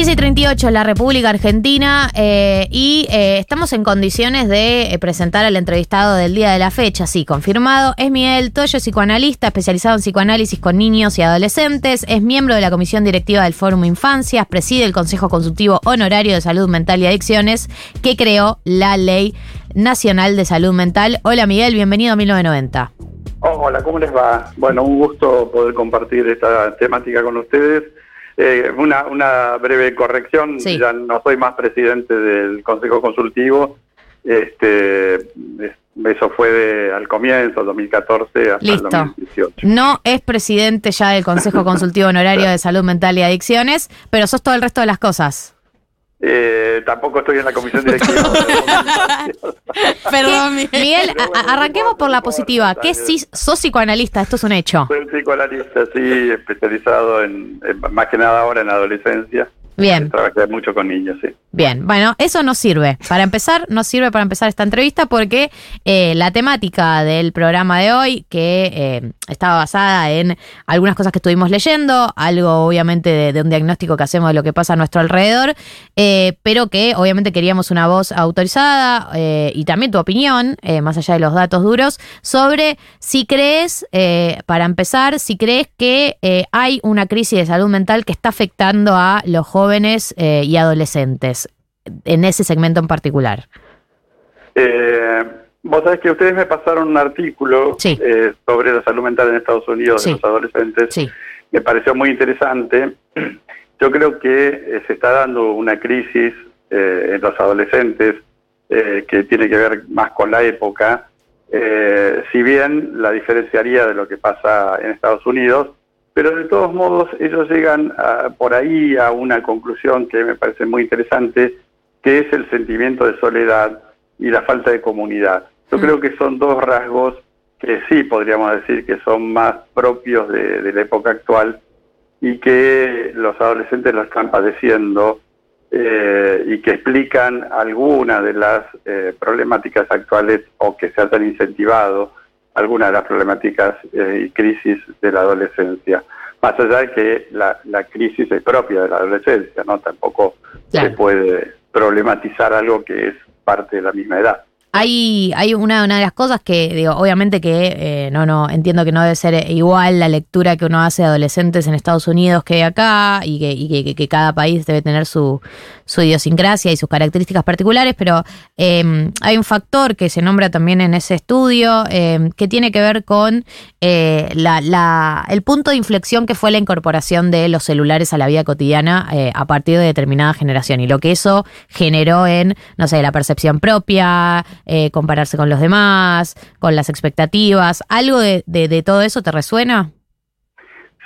15 y 38 en la República Argentina eh, y eh, estamos en condiciones de eh, presentar al entrevistado del día de la fecha, sí, confirmado. Es Miguel Toyo, psicoanalista, especializado en psicoanálisis con niños y adolescentes, es miembro de la Comisión Directiva del Fórum Infancias, preside el Consejo Consultivo Honorario de Salud Mental y Adicciones, que creó la Ley Nacional de Salud Mental. Hola Miguel, bienvenido a 1990. hola, ¿cómo les va? Bueno, un gusto poder compartir esta temática con ustedes. Eh, una, una breve corrección, ya no soy más presidente del Consejo Consultivo, este, eso fue al comienzo, 2014 hasta Listo. 2018. No es presidente ya del Consejo Consultivo Honorario de Salud Mental y Adicciones, pero sos todo el resto de las cosas. Eh, tampoco estoy en la comisión directiva. Perdón, Miguel. arranquemos por la positiva. ¿Qué si sos psicoanalista? Esto es un hecho. Soy psicoanalista, sí, especializado en, más que nada ahora en adolescencia. Bien. Trabajé mucho con niños, sí. Bien, bueno, eso nos sirve. Para empezar, nos sirve para empezar esta entrevista porque eh, la temática del programa de hoy, que eh, estaba basada en algunas cosas que estuvimos leyendo, algo obviamente de, un diagnóstico que hacemos de lo que pasa a nuestro alrededor, eh, pero que obviamente queríamos una voz autorizada y también tu opinión, más allá de los datos duros, sobre si crees, para empezar, si crees que hay una crisis de salud mental que está afectando a los jóvenes y adolescentes en ese segmento en particular? Eh, vos sabés que ustedes me pasaron un artículo eh, sobre la salud mental en Estados Unidos de los adolescentes. Me pareció muy interesante. Yo creo que eh, se está dando una crisis en los adolescentes que tiene que ver más con la época. si bien la diferenciaría de lo que pasa en Estados Unidos, pero de todos modos ellos llegan por ahí a una conclusión que me parece muy interesante, que es el sentimiento de soledad y la falta de comunidad. Yo mm. creo que son dos rasgos que sí podríamos decir que son más propios de, la época actual y que los adolescentes lo están padeciendo eh, y que explican algunas de las eh, problemáticas actuales o que se han incentivado algunas de las problemáticas eh, y crisis de la adolescencia. Más allá de que la, crisis es propia de la adolescencia, ¿no? Tampoco se puede problematizar algo que es parte de la misma edad. Hay, hay una, una de las cosas que, digo, obviamente que eh, no, no, entiendo que no debe ser igual la lectura que uno hace de adolescentes en Estados Unidos que acá, y que, y que, cada país debe tener su, idiosincrasia y sus características particulares, pero em, hay un factor que se nombra también en ese estudio em, que tiene que ver con eh, la, la, el punto de inflexión que fue la incorporación de los celulares a la vida cotidiana eh, a partir de determinada generación y lo que eso generó en, no sé, la percepción propia, eh, compararse con los demás, con las expectativas. ¿Algo de, todo eso te resuena?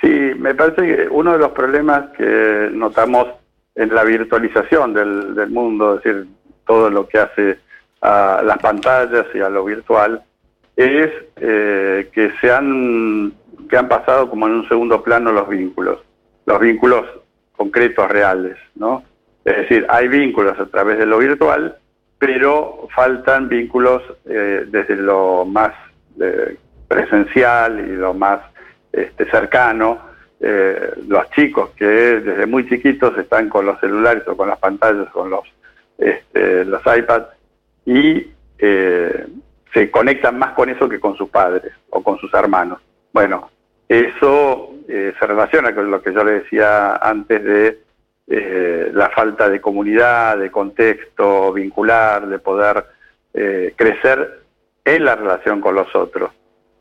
Sí, me parece que uno de los problemas que notamos en la virtualización del, del mundo, es decir, todo lo que hace a las pantallas y a lo virtual, es eh, que se han que han pasado como en un segundo plano los vínculos, los vínculos concretos reales, ¿no? Es decir, hay vínculos a través de lo virtual, pero faltan vínculos eh, desde lo más eh, presencial y lo más este, cercano. Eh, los chicos que desde muy chiquitos están con los celulares o con las pantallas, con los, este, los iPads, y se conectan más con eso que con sus padres o con sus hermanos. Bueno, eso se relaciona con lo que yo le decía antes de eh, la falta de comunidad, de contexto vincular, de poder eh, crecer en la relación con los otros.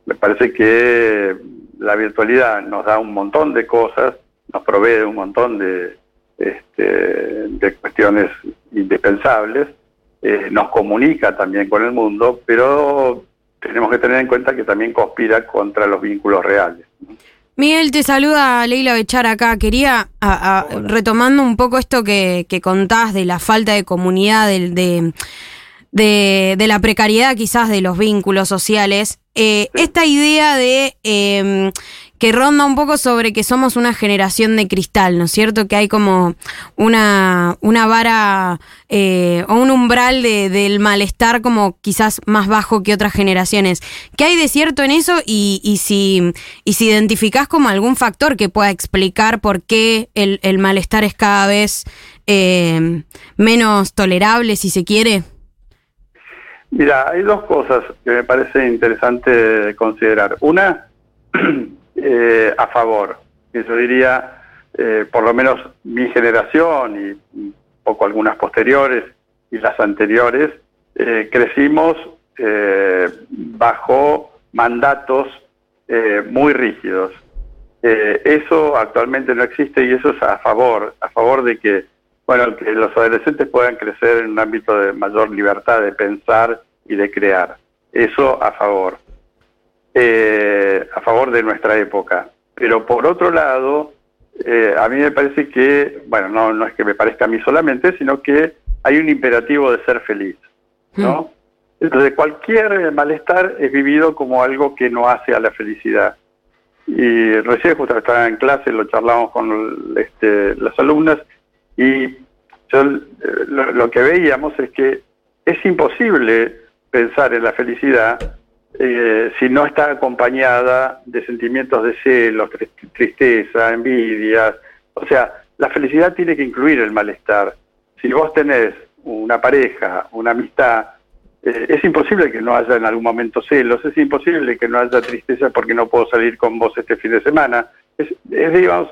Me parece que la virtualidad nos da un montón de cosas, nos provee un montón de, este, de cuestiones indispensables, eh, nos comunica también con el mundo, pero tenemos que tener en cuenta que también conspira contra los vínculos reales. Miguel, te saluda Leila Bechar acá. Quería, retomando un poco esto que, contás de la falta de comunidad, de, de, la precariedad quizás de los vínculos sociales, eh, esta idea de em, que ronda un poco sobre que somos una generación de cristal, ¿no es cierto? Que hay como una, una vara eh, o un umbral de, del malestar como quizás más bajo que otras generaciones. ¿Qué hay de cierto en eso y, y si, y si identificás como algún factor que pueda explicar por qué el, el malestar es cada vez eh, menos tolerable, si se quiere? Mira, hay dos cosas que me parece interesante considerar. Una, eh, a favor, yo diría, eh, por lo menos mi generación y un poco algunas posteriores y las anteriores, eh, crecimos bajo mandatos muy rígidos. eso actualmente no existe y eso es a favor, a favor de que bueno, que los adolescentes puedan crecer en un ámbito de mayor libertad de pensar y de crear. Eso a favor. Eh, a favor de nuestra época. Pero por otro lado, eh, a mí me parece que, bueno, no, no es que me parezca a mí solamente, sino que hay un imperativo de ser feliz, ¿no? Hmm. Entonces cualquier malestar es vivido como algo que no hace a la felicidad. Y recién justo estaba en clase, lo charlamos con este, las alumnas y yo, eh, lo, que veíamos es que es imposible pensar en la felicidad eh, si no está acompañada de sentimientos de celos, tristeza, envidias. O sea, la felicidad tiene que incluir el malestar. Si vos tenés una pareja, una amistad, eh, es imposible que no haya en algún momento celos, es imposible que no haya tristeza porque no puedo salir con vos este fin de semana. Es, digamos,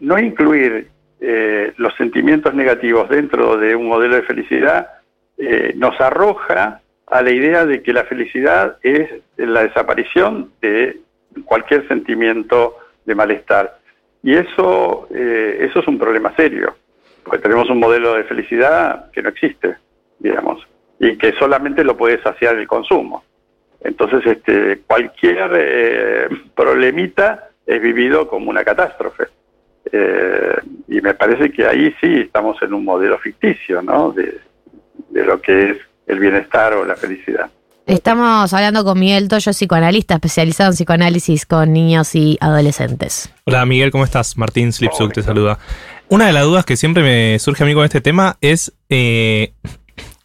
no incluir eh, los sentimientos negativos dentro de un modelo de felicidad eh, nos arroja a la idea de que la felicidad es la desaparición de cualquier sentimiento de malestar. Y eso, eh, eso es un problema serio, porque tenemos un modelo de felicidad que no existe, digamos, y que solamente lo puede saciar el consumo. Entonces, este, cualquier problemita es vivido como una catástrofe. Eh, y me parece que ahí sí estamos en un modelo ficticio, ¿no? De, lo que es el bienestar o la felicidad. Estamos hablando con Miguel Toyo, psicoanalista especializado en psicoanálisis con niños y adolescentes. Hola Miguel, ¿cómo estás? Martín Slipsuk te saluda. Una de las dudas que siempre me surge a mí con este tema es eh,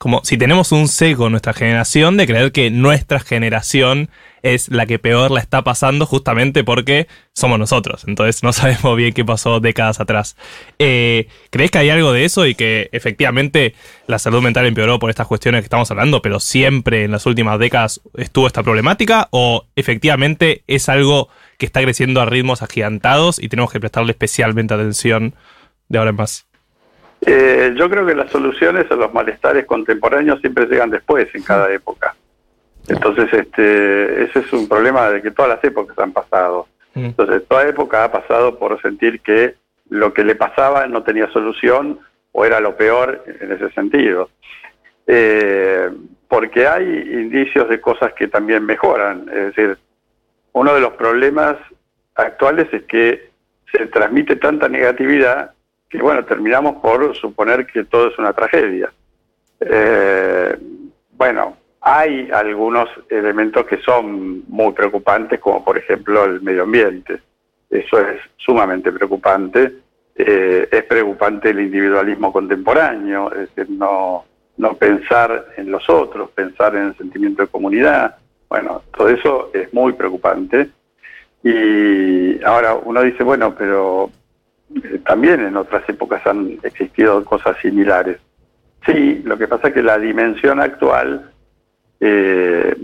como si tenemos un sesgo en nuestra generación de creer que nuestra generación es la que peor la está pasando justamente porque somos nosotros. Entonces no sabemos bien qué pasó décadas atrás. Eh, ¿Crees que hay algo de eso y que efectivamente la salud mental empeoró por estas cuestiones que estamos hablando, pero siempre en las últimas décadas estuvo esta problemática? ¿O efectivamente es algo que está creciendo a ritmos agigantados y tenemos que prestarle especialmente atención de ahora en más? Eh, yo creo que las soluciones a los malestares contemporáneos siempre llegan después, en cada época. Entonces, este, ese es un problema de que todas las épocas han pasado. Mm. Entonces, toda época ha pasado por sentir que lo que le pasaba no tenía solución o era lo peor en ese sentido. Eh, porque hay indicios de cosas que también mejoran. Es decir, uno de los problemas actuales es que se transmite tanta negatividad que, bueno, terminamos por suponer que todo es una tragedia. Eh, bueno, hay algunos elementos que son muy preocupantes, como por ejemplo el medio ambiente. Eso es sumamente preocupante. Eh, es preocupante el individualismo contemporáneo, es decir, no, no pensar en los otros, pensar en el sentimiento de comunidad. Bueno, todo eso es muy preocupante. Y ahora uno dice, bueno, pero eh, también en otras épocas han existido cosas similares. Sí, lo que pasa es que la dimensión actual eh,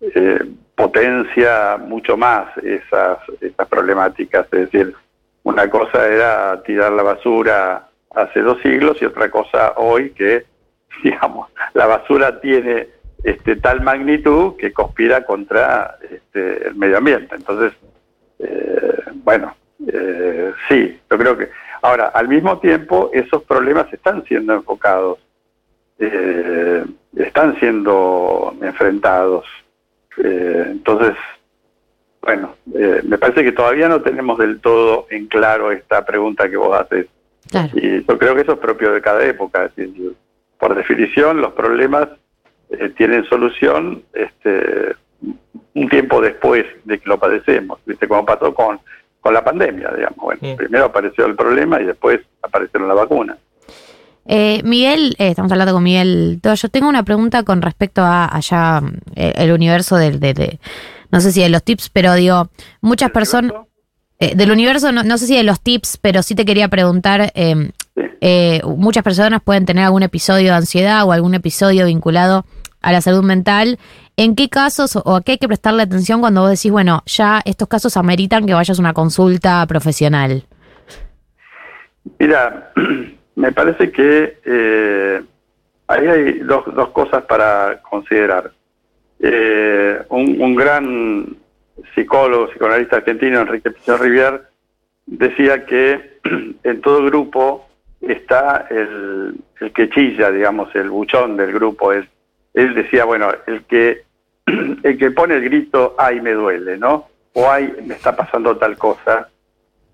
eh, potencia mucho más esas, esas problemáticas. Es decir, una cosa era tirar la basura hace dos siglos y otra cosa hoy que, digamos, la basura tiene este, tal magnitud que conspira contra este, el medio ambiente. Entonces, eh, bueno, eh, sí, yo creo que... Ahora, al mismo tiempo, esos problemas están siendo enfocados eh, están siendo enfrentados. Eh, entonces, bueno, eh, me parece que todavía no tenemos del todo en claro esta pregunta que vos haces. Y yo creo que eso es propio de cada época. por definición, los problemas tienen solución este, un tiempo después de que lo padecemos, ¿viste? Como pasó con, con la pandemia, digamos. Bueno, primero apareció el problema y después aparecieron la vacuna. Eh, Miguel, eh, estamos hablando con Miguel. Yo tengo una pregunta con respecto a allá eh, el universo del, de, no sé si de los tips, pero digo, muchas personas del universo, no, no, sé si de los tips, pero sí te quería preguntar, em, muchas personas pueden tener algún episodio de ansiedad o algún episodio vinculado a la salud mental. ¿En qué casos o a qué hay que prestarle atención cuando vos decís, bueno, ya estos casos ameritan que vayas a una consulta profesional? Mira, me parece que eh, ahí hay dos, dos cosas para considerar. Eh, un, gran psicólogo, psicoanalista argentino, Enrique Pichón Rivier, decía que en todo grupo está el, el que chilla, digamos, el buchón del grupo, es él decía, bueno, el que, el que pone el grito, ay, me duele, ¿no? O ay, me está pasando tal cosa.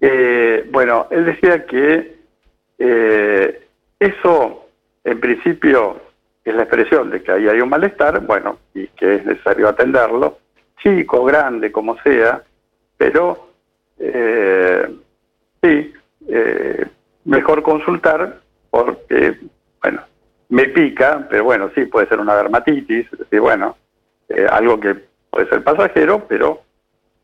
Eh, bueno, él decía que eh, eso, en principio, es la expresión de que ahí hay un malestar, bueno, y que es necesario atenderlo, chico, grande, como sea, pero eh, sí, mejor consultar porque, bueno, me pica, pero bueno, sí, puede ser una dermatitis, decir, bueno, eh, algo que puede ser pasajero, pero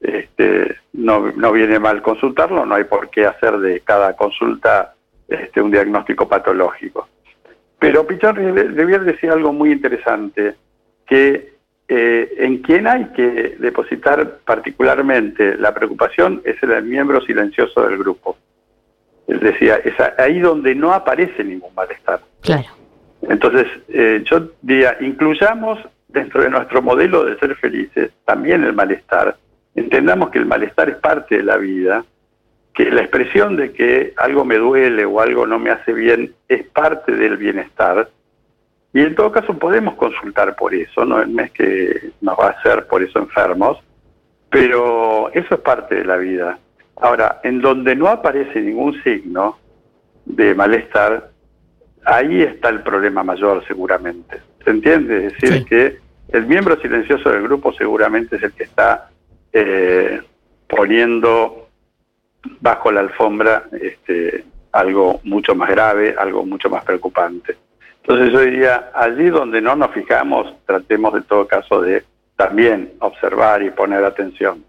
este, no, no viene mal consultarlo, no hay por qué hacer de cada consulta este, un diagnóstico patológico. Pero Pichón Rivier decir algo muy interesante, que eh, en quien hay que depositar particularmente la preocupación es el miembro silencioso del grupo. Él decía, es ahí donde no aparece ningún malestar. Claro. Entonces, eh, yo diría, incluyamos dentro de nuestro modelo de ser felices también el malestar. Entendamos que el malestar es parte de la vida, que la expresión de que algo me duele o algo no me hace bien es parte del bienestar. Y en todo caso podemos consultar por eso, no es que nos va a hacer por eso enfermos, pero eso es parte de la vida. Ahora, en donde no aparece ningún signo de malestar, ahí está el problema mayor seguramente. ¿Se entiende? Es decir, que el miembro silencioso del grupo seguramente es el que está eh, poniendo bajo la alfombra este, algo mucho más grave, algo mucho más preocupante. Entonces yo diría, allí donde no nos fijamos, tratemos de todo caso de también observar y poner atención.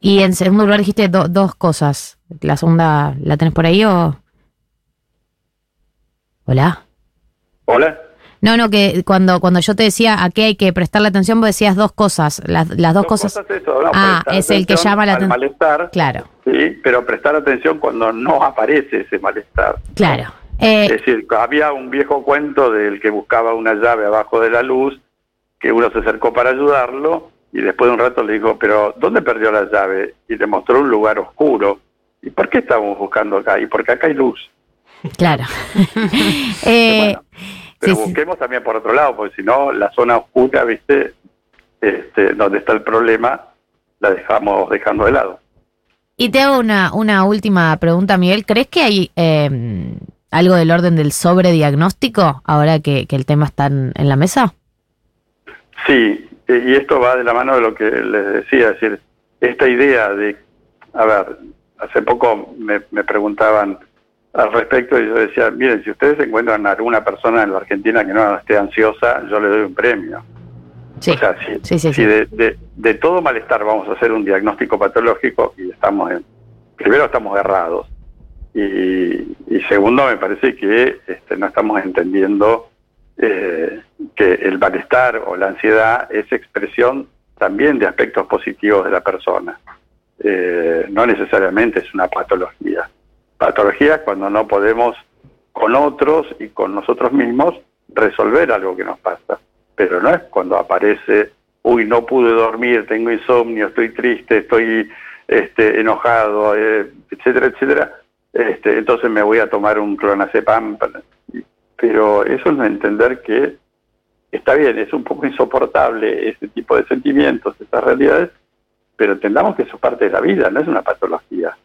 Y en segundo lugar dijiste dos cosas. ¿La segunda la tenés por ahí o...? Hola. Hola. No, no, que cuando, cuando yo te decía a qué hay que prestarle atención, vos decías dos cosas. Las, las dos, cosas. ah, es el que llama la atención. malestar. Claro. Sí, pero prestar atención cuando no aparece ese malestar. Claro. Eh, es decir, había un viejo cuento del que buscaba una llave abajo de la luz, que uno se acercó para ayudarlo y después de un rato le dijo, pero ¿dónde perdió la llave? Y le mostró un lugar oscuro. ¿Y por qué estamos buscando acá? Y porque acá hay luz. Claro. eh, pero busquemos también por otro lado, porque si no, la zona oscura, ¿viste? Este, donde está el problema, la dejamos dejando de lado. Y te hago una, una última pregunta, Miguel. ¿Crees que hay eh, algo del orden del sobrediagnóstico ahora que, que el tema está en, la mesa? Sí, y esto va de la mano de lo que les decía, es decir, esta idea de, a ver, hace poco me, me preguntaban, al respecto y yo decía, miren, si ustedes encuentran a alguna persona en la Argentina que no esté ansiosa, yo le doy un premio. Sí. O sea, si, de, de, todo malestar vamos a hacer un diagnóstico patológico y estamos en, primero estamos errados y, segundo me parece que este, no estamos entendiendo eh, que el malestar o la ansiedad es expresión también de aspectos positivos de la persona. Eh, no necesariamente es una patología patologías cuando no podemos con otros y con nosotros mismos resolver algo que nos pasa. Pero no es cuando aparece, uy, no pude dormir, tengo insomnio, estoy triste, estoy este, enojado, eh, etcétera, etcétera. Este, entonces me voy a tomar un clonazepam. Pero eso es entender que está bien, es un poco insoportable ese tipo de sentimientos, estas realidades, pero entendamos que eso es parte de la vida, no es una patología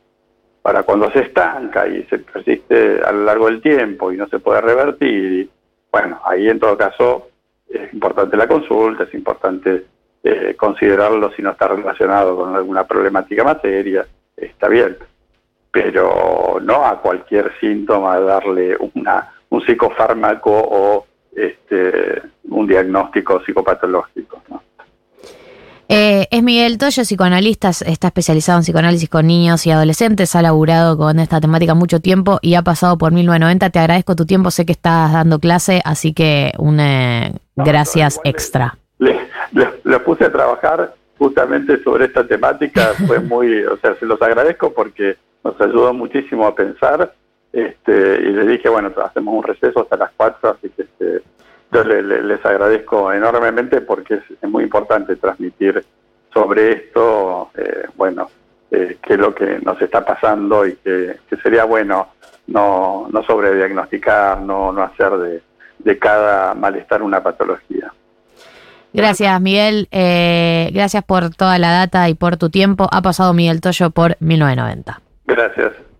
para cuando se estanca y se persiste a lo largo del tiempo y no se puede revertir, bueno, ahí en todo caso es importante la consulta, es importante eh, considerarlo si no está relacionado con alguna problemática más seria, está bien. Pero no a cualquier síntoma darle una, un psicofármaco o este, un diagnóstico psicopatológico. ¿no? Eh, es Miguel Toyo, psicoanalista, está especializado en psicoanálisis con niños y adolescentes, ha laburado con esta temática mucho tiempo y ha pasado por 1990. Te agradezco tu tiempo, sé que estás dando clase, así que un eh, gracias extra. Le, puse a trabajar justamente sobre esta temática, fue muy, o sea, se los agradezco porque nos ayudó muchísimo a pensar este, y le dije, bueno, hacemos un receso hasta las 4, así que este, yo les agradezco enormemente porque es, muy importante transmitir sobre esto, eh, bueno, eh, qué es lo que nos está pasando y que, sería bueno no, no sobrediagnosticar, no, no hacer de, de cada malestar una patología. Gracias, Miguel. Eh, gracias por toda la data y por tu tiempo. Ha pasado Miguel Toyo por 1990. Gracias.